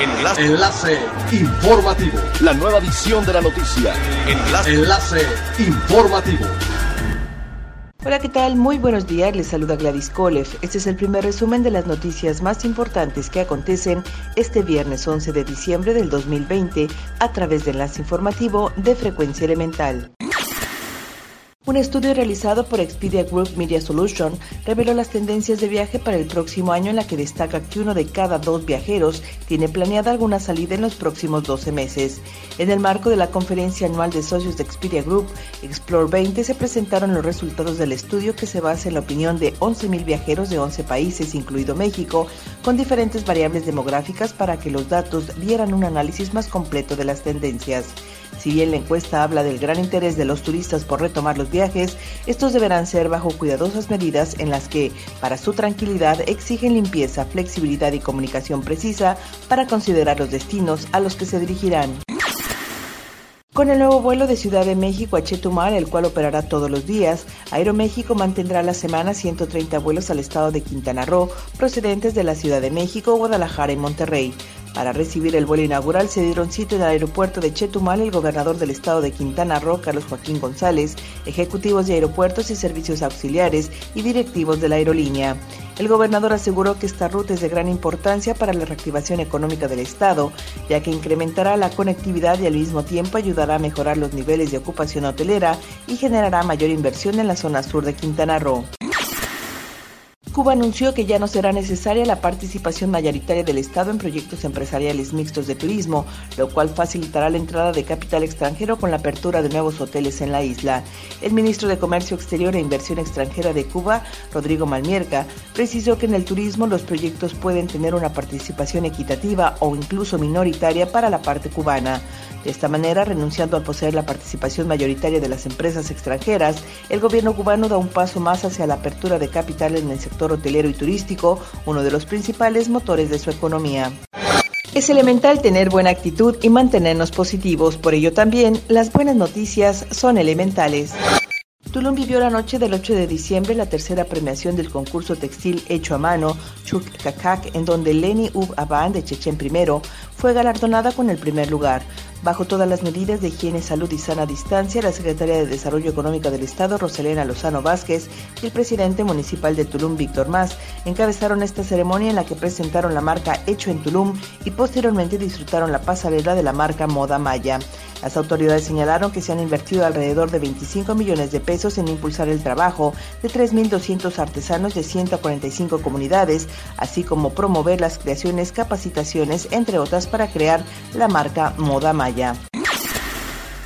Enlace. Enlace informativo. La nueva edición de la noticia. Enlace. Enlace informativo. Hola, ¿qué tal? Muy buenos días, les saluda Gladys Kolev. Este es el primer resumen de las noticias más importantes que acontecen este viernes 11 de diciembre del 2020 a través de Enlace Informativo de Frecuencia Elemental. Un estudio realizado por Expedia Group Media Solution reveló las tendencias de viaje para el próximo año en la que destaca que uno de cada dos viajeros tiene planeada alguna salida en los próximos 12 meses. En el marco de la conferencia anual de socios de Expedia Group, Explore 20, se presentaron los resultados del estudio que se basa en la opinión de 11.000 viajeros de 11 países, incluido México, con diferentes variables demográficas para que los datos dieran un análisis más completo de las tendencias. Si bien la encuesta habla del gran interés de los turistas por retomar los viajes, estos deberán ser bajo cuidadosas medidas en las que, para su tranquilidad, exigen limpieza, flexibilidad y comunicación precisa para considerar los destinos a los que se dirigirán. Con el nuevo vuelo de Ciudad de México a Chetumal, el cual operará todos los días, Aeroméxico mantendrá la semana 130 vuelos al estado de Quintana Roo procedentes de la Ciudad de México, Guadalajara y Monterrey. Para recibir el vuelo inaugural se dieron sitio en el aeropuerto de Chetumal el gobernador del estado de Quintana Roo, Carlos Joaquín González, ejecutivos de aeropuertos y servicios auxiliares y directivos de la aerolínea. El gobernador aseguró que esta ruta es de gran importancia para la reactivación económica del estado, ya que incrementará la conectividad y al mismo tiempo ayudará a mejorar los niveles de ocupación hotelera y generará mayor inversión en la zona sur de Quintana Roo. Cuba anunció que ya no será necesaria la participación mayoritaria del Estado en proyectos empresariales mixtos de turismo, lo cual facilitará la entrada de capital extranjero con la apertura de nuevos hoteles en la isla. El ministro de Comercio Exterior e Inversión Extranjera de Cuba, Rodrigo Malmierca, precisó que en el turismo los proyectos pueden tener una participación equitativa o incluso minoritaria para la parte cubana. De esta manera, renunciando a poseer la participación mayoritaria de las empresas extranjeras, el gobierno cubano da un paso más hacia la apertura de capital en el hotelero y turístico, uno de los principales motores de su economía. Es elemental tener buena actitud y mantenernos positivos, por ello también las buenas noticias son elementales. Tulum vivió la noche del 8 de diciembre la tercera premiación del concurso textil hecho a mano Chuk Kakak, en donde Leni Ub Aban de Chechen I fue galardonada con el primer lugar. Bajo todas las medidas de higiene, salud y sana distancia, la Secretaria de Desarrollo Económico del Estado, Roselena Lozano Vázquez, y el presidente municipal de Tulum, Víctor Más, encabezaron esta ceremonia en la que presentaron la marca Hecho en Tulum y posteriormente disfrutaron la pasarela de la marca Moda Maya. Las autoridades señalaron que se han invertido alrededor de 25 millones de pesos en impulsar el trabajo de 3.200 artesanos de 145 comunidades, así como promover las creaciones, capacitaciones, entre otras, para crear la marca Moda Maya.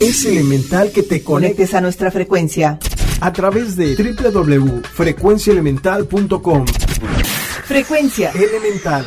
Es elemental que te conectes a nuestra frecuencia a través de www.frecuenciaelemental.com. Frecuencia elemental.